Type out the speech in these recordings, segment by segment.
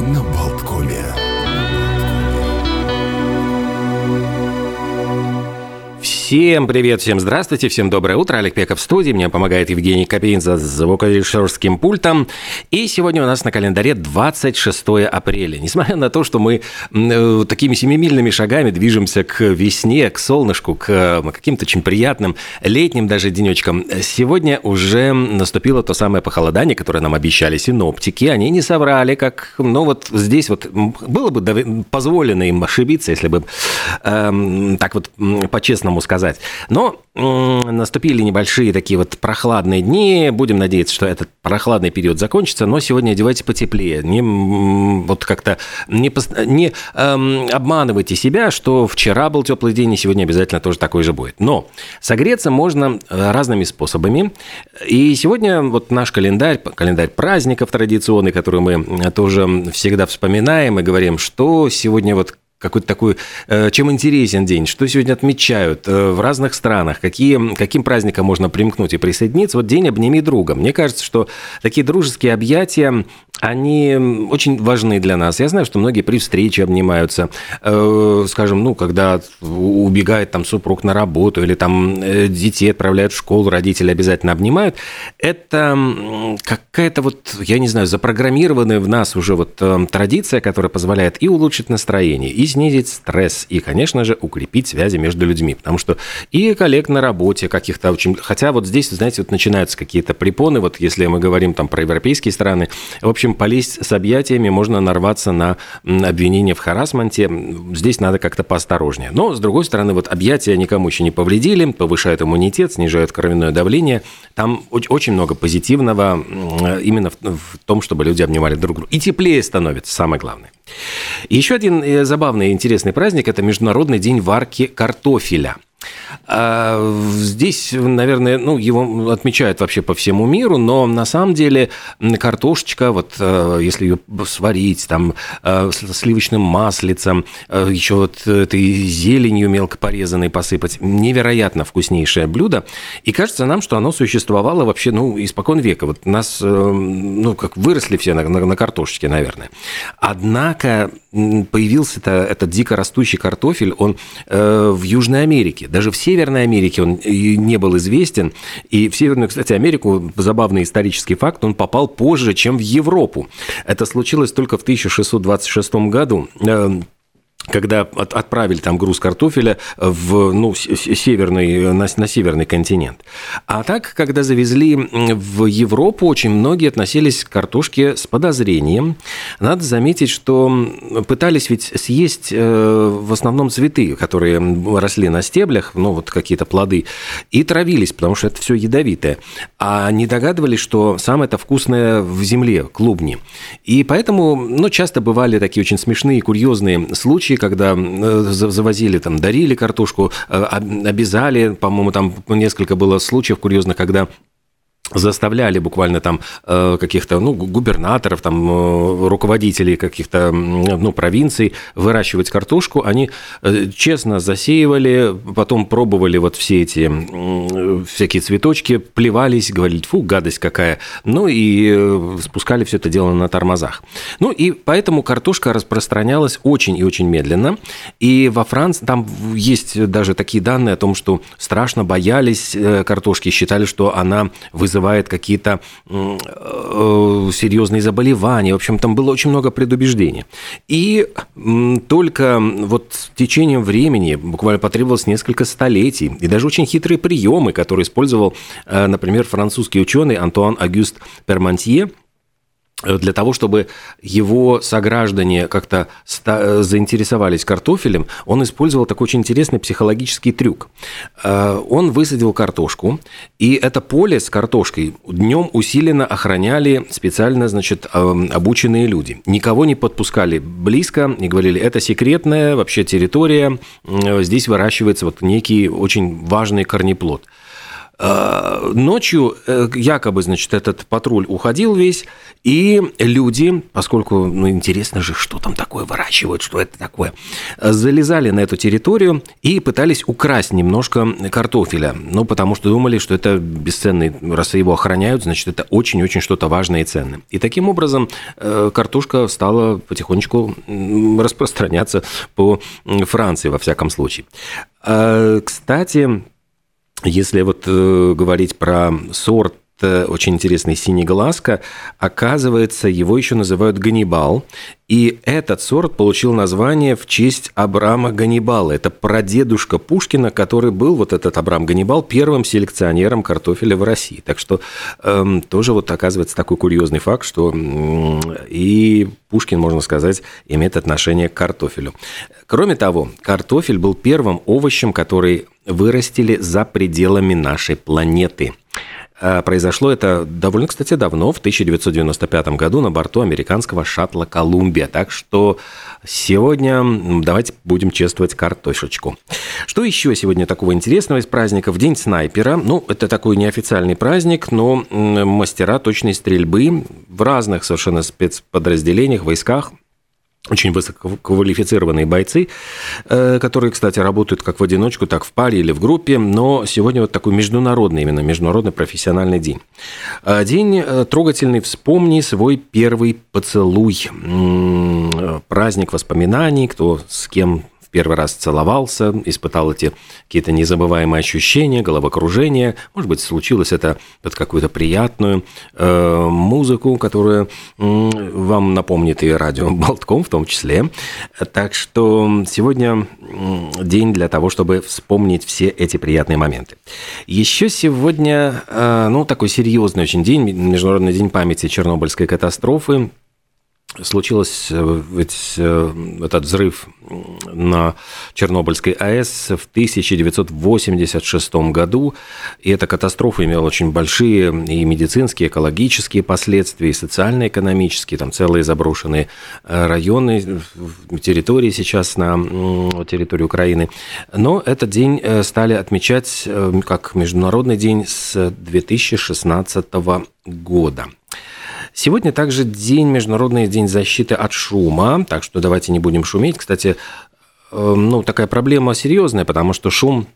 на Всем привет, всем здравствуйте, всем доброе утро. Олег Пеков в студии. Мне помогает Евгений Копейн за звукорежиссерским пультом. И сегодня у нас на календаре 26 апреля. Несмотря на то, что мы э, такими семимильными шагами движемся к весне, к солнышку, к э, каким-то очень приятным летним даже денечкам, сегодня уже наступило то самое похолодание, которое нам обещали синоптики. Они не соврали, как, ну вот здесь вот было бы позволено им ошибиться, если бы э, так вот по-честному сказать сказать. Но наступили небольшие такие вот прохладные дни. Будем надеяться, что этот прохладный период закончится. Но сегодня одевайте потеплее. Не, вот как-то не, не эм, обманывайте себя, что вчера был теплый день, и сегодня обязательно тоже такой же будет. Но согреться можно э, разными способами. И сегодня вот наш календарь, календарь праздников традиционный, который мы тоже всегда вспоминаем и говорим, что сегодня вот какой-то такой, э, чем интересен день, что сегодня отмечают э, в разных странах, какие, каким праздникам можно примкнуть и присоединиться. Вот день «Обними друга». Мне кажется, что такие дружеские объятия, они очень важны для нас. Я знаю, что многие при встрече обнимаются, э, скажем, ну, когда убегает там супруг на работу или там детей отправляют в школу, родители обязательно обнимают. Это какая-то вот, я не знаю, запрограммированная в нас уже вот традиция, которая позволяет и улучшить настроение, и снизить стресс, и, конечно же, укрепить связи между людьми. Потому что и коллег на работе каких-то очень... Хотя вот здесь, знаете, вот начинаются какие-то препоны, вот если мы говорим там про европейские страны, в общем, полезть с объятиями можно нарваться на обвинение в харасменте. Здесь надо как-то поосторожнее. Но, с другой стороны, вот объятия никому еще не повредили, повышают иммунитет, снижают кровяное давление. Там очень много позитивного именно в том, чтобы люди обнимали друг друга. И теплее становится, самое главное. Еще один э, забавный и интересный праздник – это Международный день варки картофеля. А, здесь, наверное, ну, его отмечают вообще по всему миру, но на самом деле картошечка, вот э, если ее сварить, там, э, сливочным маслицем, э, еще вот этой зеленью мелко порезанной посыпать, невероятно вкуснейшее блюдо. И кажется нам, что оно существовало вообще, ну, испокон века. Вот нас, ну, как выросли все на, на, на картошечке, наверное. Однако появился -то этот дико растущий картофель, он в Южной Америке, даже в Северной Америке он не был известен. И в Северную, кстати, Америку, забавный исторический факт, он попал позже, чем в Европу. Это случилось только в 1626 году когда отправили там груз картофеля в ну, северный, на, на северный континент. А так, когда завезли в Европу, очень многие относились к картошке с подозрением. Надо заметить, что пытались ведь съесть э, в основном цветы, которые росли на стеблях, ну вот какие-то плоды, и травились, потому что это все ядовитое. А не догадывались, что самое это вкусное в земле, клубни. И поэтому, ну, часто бывали такие очень смешные, курьезные случаи, когда э, завозили, там, дарили картошку, э, обязали, по-моему, там несколько было случаев курьезных, когда заставляли буквально там э, каких-то ну, губернаторов, там, э, руководителей каких-то ну, провинций выращивать картошку, они э, честно засеивали, потом пробовали вот все эти всякие цветочки, плевались, говорили, фу, гадость какая, ну и спускали все это дело на тормозах. Ну и поэтому картошка распространялась очень и очень медленно, и во Франции там есть даже такие данные о том, что страшно боялись картошки, считали, что она вызывает вызывает какие-то э, серьезные заболевания. В общем, там было очень много предубеждений. И только вот с течением времени, буквально потребовалось несколько столетий, и даже очень хитрые приемы, которые использовал, э, например, французский ученый Антуан Агюст Пермантье – для того, чтобы его сограждане как-то заинтересовались картофелем, он использовал такой очень интересный психологический трюк. Э, он высадил картошку, и это поле с картошкой днем усиленно охраняли специально, значит, эм, обученные люди. Никого не подпускали близко, не говорили, это секретная вообще территория, здесь выращивается вот некий очень важный корнеплод. Э, ночью э, якобы, значит, этот патруль уходил весь, и люди, поскольку, ну, интересно же, что там такое выращивают, что это такое, залезали на эту территорию и пытались украсть немножко картофеля. Ну, потому что думали, что это бесценный, раз его охраняют, значит, это очень-очень что-то важное и ценное. И таким образом э, картошка стала потихонечку распространяться по Франции, во всяком случае. Кстати, если вот э, говорить про сорт очень интересный синеглазка. Оказывается, его еще называют Ганнибал. И этот сорт получил название в честь Абрама Ганнибала. Это прадедушка Пушкина, который был, вот этот Абрам Ганнибал, первым селекционером картофеля в России. Так что эм, тоже вот оказывается такой курьезный факт, что эм, и Пушкин, можно сказать, имеет отношение к картофелю. Кроме того, картофель был первым овощем, который вырастили за пределами нашей планеты. А, произошло это довольно, кстати, давно, в 1995 году на борту американского шаттла «Колумбия». Так что сегодня давайте будем чествовать картошечку. Что еще сегодня такого интересного из праздников? День снайпера. Ну, это такой неофициальный праздник, но мастера точной стрельбы в разных совершенно спецподразделениях, войсках очень высококвалифицированные бойцы, э, которые, кстати, работают как в одиночку, так в паре или в группе, но сегодня вот такой международный, именно международный профессиональный день. Э, день э, трогательный «Вспомни свой первый поцелуй». Праздник воспоминаний, кто с кем первый раз целовался, испытал эти какие-то незабываемые ощущения, головокружение. Может быть, случилось это под какую-то приятную э, музыку, которая э, вам напомнит и радио Болтком в том числе. Так что сегодня день для того, чтобы вспомнить все эти приятные моменты. Еще сегодня, э, ну, такой серьезный очень день, Международный день памяти Чернобыльской катастрофы случилось э, э, этот взрыв на Чернобыльской АЭС в 1986 году, и эта катастрофа имела очень большие и медицинские, экологические последствия, и социально-экономические, там целые заброшенные э, районы, территории сейчас на территории Украины. Но этот день стали отмечать как Международный день с 2016 года. Сегодня также день, Международный день защиты от шума, так что давайте не будем шуметь. Кстати, эм, ну, такая проблема серьезная, потому что шум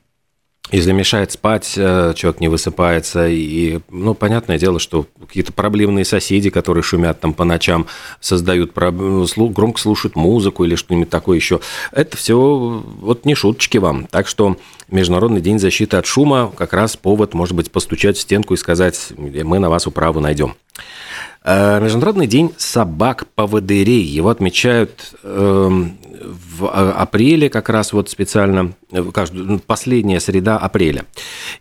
если мешает спать, э, человек не высыпается, и, ну, понятное дело, что какие-то проблемные соседи, которые шумят там по ночам, создают, громко слушают музыку или что-нибудь такое еще, это все вот не шуточки вам. Так что Международный день защиты от шума как раз повод, может быть, постучать в стенку и сказать, мы на вас управу найдем. Э, Международный день собак-поводырей. Его отмечают эм, в а, апреле как раз вот специально, э, каждую, ну, последняя среда апреля.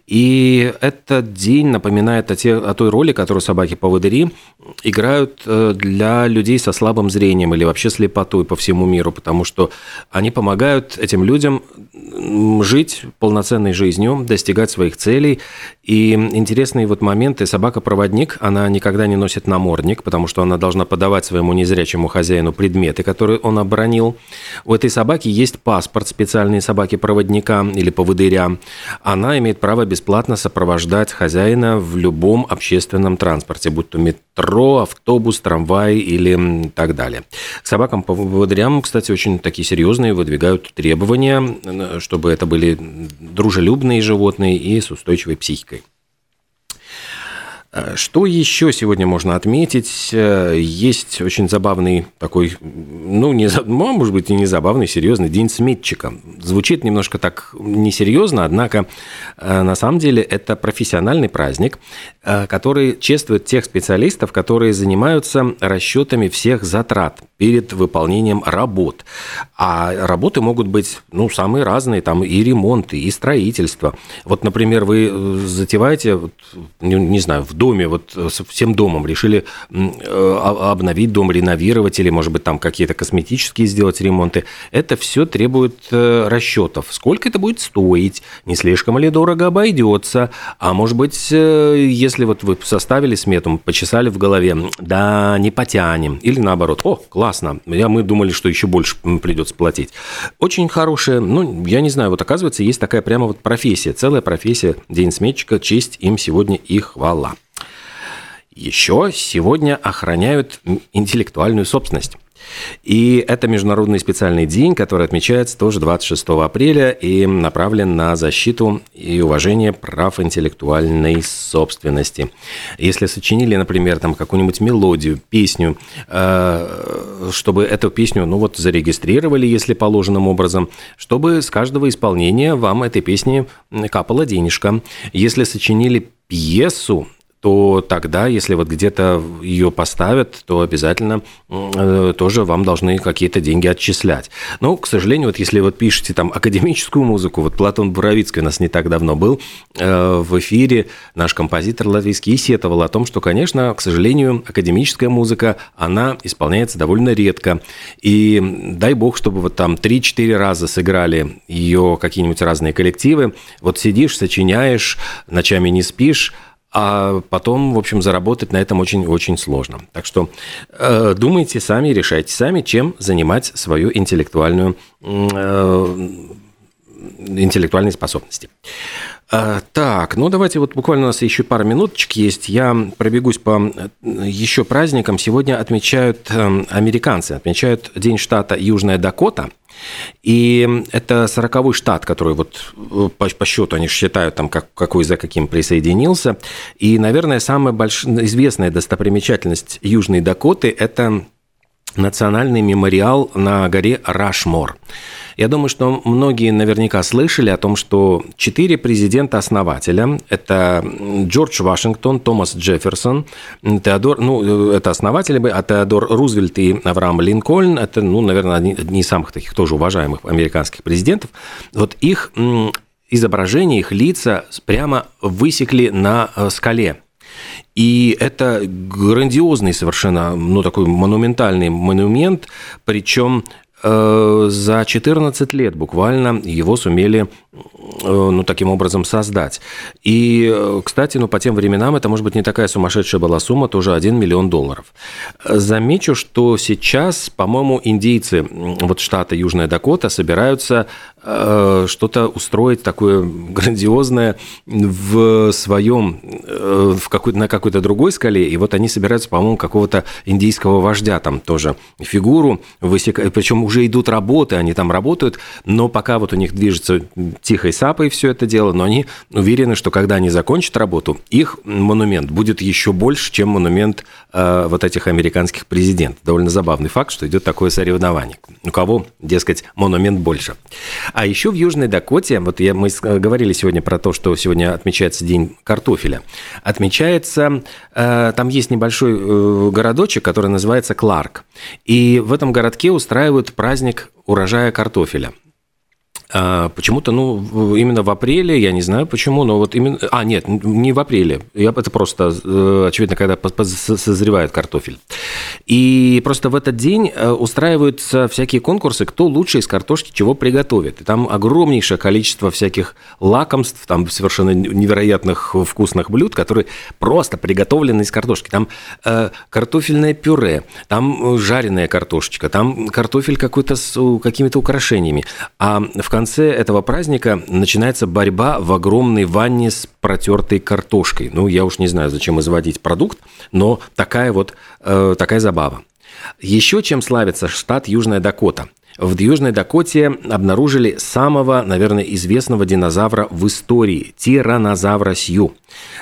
И этот день напоминает о, те, о той роли, которую собаки-поводыри играют э, для людей со слабым зрением или вообще слепотой по всему миру, потому что они помогают этим людям жить полноценной жизнью, достигать своих целей. И интересные вот моменты. Собака-проводник, она никогда не носит намордник, потому что она должна подавать своему незрячему хозяину предметы, которые он обронил. У этой собаки есть паспорт специальной собаки-проводника или поводыря. Она имеет право бесплатно сопровождать хозяина в любом общественном транспорте, будь то метро, автобус, трамвай или так далее. К собакам-поводырям, кстати, очень такие серьезные выдвигают требования, чтобы это были дружелюбные животные и с устойчивой психикой. Э, что еще сегодня можно отметить? Э, есть очень забавный такой, ну, не, ну, может быть, и не забавный, серьезный день сметчика. Звучит немножко так несерьезно, однако э, на самом деле это профессиональный праздник, который чествует тех специалистов, которые занимаются расчетами всех затрат перед выполнением работ. А работы могут быть, ну, самые разные, там и ремонты, и строительство. Вот, например, вы затеваете, не, не знаю, в доме, вот всем домом решили обновить дом, реновировать или, может быть, там какие-то косметические сделать ремонты, это все требует расчетов. Сколько это будет стоить, не слишком ли дорого обойдется, а может быть, если вот вы составили смету, почесали в голове, да, не потянем, или наоборот, о, классно, я, мы думали, что еще больше придется платить. Очень хорошая, ну, я не знаю, вот оказывается, есть такая прямо вот профессия, целая профессия День сметчика, честь им сегодня и хвала. Еще сегодня охраняют интеллектуальную собственность. И это Международный специальный день, который отмечается тоже 26 апреля и направлен на защиту и уважение прав интеллектуальной собственности. Если сочинили, например, там какую-нибудь мелодию, песню, э, чтобы эту песню, ну вот, зарегистрировали, если положенным образом, чтобы с каждого исполнения вам этой песни капала денежка. Если сочинили пьесу, то тогда, если вот где-то ее поставят, то обязательно э, тоже вам должны какие-то деньги отчислять. Но, к сожалению, вот если вот пишете там академическую музыку, вот Платон Буровицкий у нас не так давно был э, в эфире, наш композитор латвийский, и сетовал о том, что, конечно, к сожалению, академическая музыка, она исполняется довольно редко. И дай бог, чтобы вот там 3-4 раза сыграли ее какие-нибудь разные коллективы. Вот сидишь, сочиняешь, ночами не спишь, а потом, в общем, заработать на этом очень-очень сложно. Так что э, думайте сами, решайте сами, чем занимать свою интеллектуальную, э, интеллектуальные способности. Э, так, ну давайте вот буквально у нас еще пару минуточек есть. Я пробегусь по э, еще праздникам. Сегодня отмечают э, американцы, отмечают День штата Южная Дакота – и это сороковой штат, который вот э, по, по счету они считают, там, как, какой за каким присоединился. И, наверное, самая больш... известная достопримечательность Южной Дакоты – это национальный мемориал на горе Рашмор. Я думаю, что многие наверняка слышали о том, что четыре президента-основателя – это Джордж Вашингтон, Томас Джефферсон, Теодор, ну, это основатели, а Теодор Рузвельт и Авраам Линкольн – это, ну, наверное, одни, одни из самых таких тоже уважаемых американских президентов. Вот их изображения, их лица прямо высекли на э, скале – и это грандиозный совершенно, ну, такой монументальный монумент, причем за 14 лет буквально его сумели э, ну, таким образом создать. И, э, кстати, ну, по тем временам это, может быть, не такая сумасшедшая была сумма, тоже 1 миллион долларов. Замечу, что сейчас, по-моему, индейцы вот штата Южная Дакота собираются что-то устроить такое грандиозное в своем, в какой на какой-то другой скале, и вот они собираются, по-моему, какого-то индийского вождя там тоже фигуру высекать, причем уже идут работы, они там работают, но пока вот у них движется тихой сапой все это дело, но они уверены, что когда они закончат работу, их монумент будет еще больше, чем монумент э, вот этих американских президентов. Довольно забавный факт, что идет такое соревнование. У кого, дескать, монумент больше. А еще в Южной Дакоте, вот я, мы говорили сегодня про то, что сегодня отмечается День картофеля. Отмечается, э, там есть небольшой э, городочек, который называется Кларк. И в этом городке устраивают праздник урожая картофеля. А, почему-то, ну, именно в апреле, я не знаю почему, но вот именно... А, нет, не в апреле. Я, это просто, э, очевидно, когда созревает картофель. И просто в этот день э, устраиваются всякие конкурсы, кто лучше из картошки чего приготовит. И там огромнейшее количество всяких лакомств, там совершенно невероятных вкусных блюд, которые просто приготовлены из картошки. Там э, картофельное пюре, там жареная картошечка, там картофель какой-то с какими-то украшениями. А в конце этого праздника начинается борьба в огромной ванне с протертой картошкой. Ну, я уж не знаю, зачем изводить продукт, но такая вот э, такая забава. Еще чем славится штат Южная Дакота. В Южной Дакоте обнаружили самого, наверное, известного динозавра в истории – тиранозавра Сью.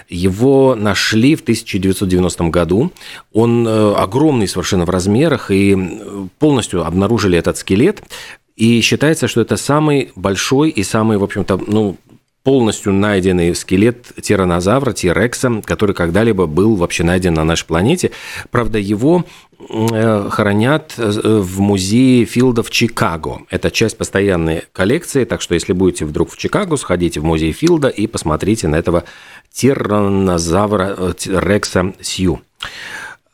Его нашли в 1990 году. Он э, огромный совершенно в размерах, и полностью обнаружили этот скелет. И считается, что это самый большой и самый, в общем-то, ну, полностью найденный скелет тиранозавра, тирекса, который когда-либо был вообще найден на нашей планете. Правда, его э, хранят э, в музее Филда в Чикаго. Это часть постоянной коллекции, так что если будете вдруг в Чикаго, сходите в музей Филда и посмотрите на этого тиранозавра э, Рекса Сью.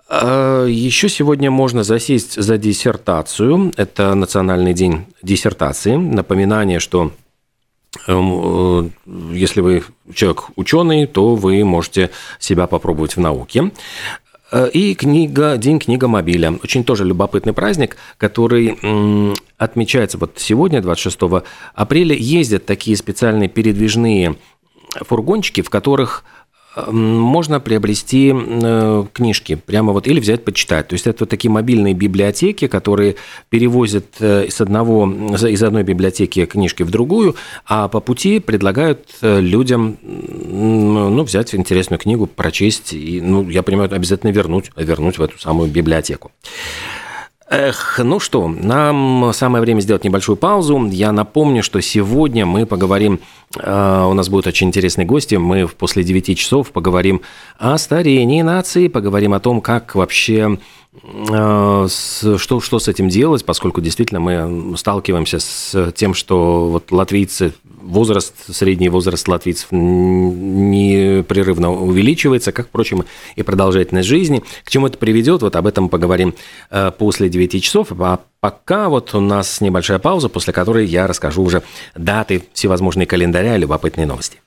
Еще сегодня можно засесть за диссертацию. Это Национальный день диссертации. Напоминание, что Эм, э, если вы человек ученый, то вы можете себя попробовать в науке. Э, и книга, День книга мобиля. Очень тоже любопытный праздник, который отмечается вот сегодня, 26 апреля. Ездят такие специальные передвижные фургончики, в которых можно приобрести э, книжки прямо вот или взять почитать. То есть это вот такие мобильные библиотеки, которые перевозят э, из одного из одной библиотеки книжки в другую, а по пути предлагают э, людям ну, взять интересную книгу, прочесть и, ну, я понимаю, обязательно вернуть, вернуть в эту самую библиотеку. Эх, ну что, нам самое время сделать небольшую паузу. Я напомню, что сегодня мы поговорим, э, у нас будут очень интересные гости, мы после 9 часов поговорим о старении нации, поговорим о том, как вообще э, что, что с этим делать, поскольку действительно мы сталкиваемся с тем, что вот латвийцы возраст, средний возраст латвийцев непрерывно увеличивается, как, впрочем, и продолжительность жизни. К чему это приведет, вот об этом поговорим э, после 9 часов. А пока вот у нас небольшая пауза, после которой я расскажу уже даты, всевозможные календаря и любопытные новости.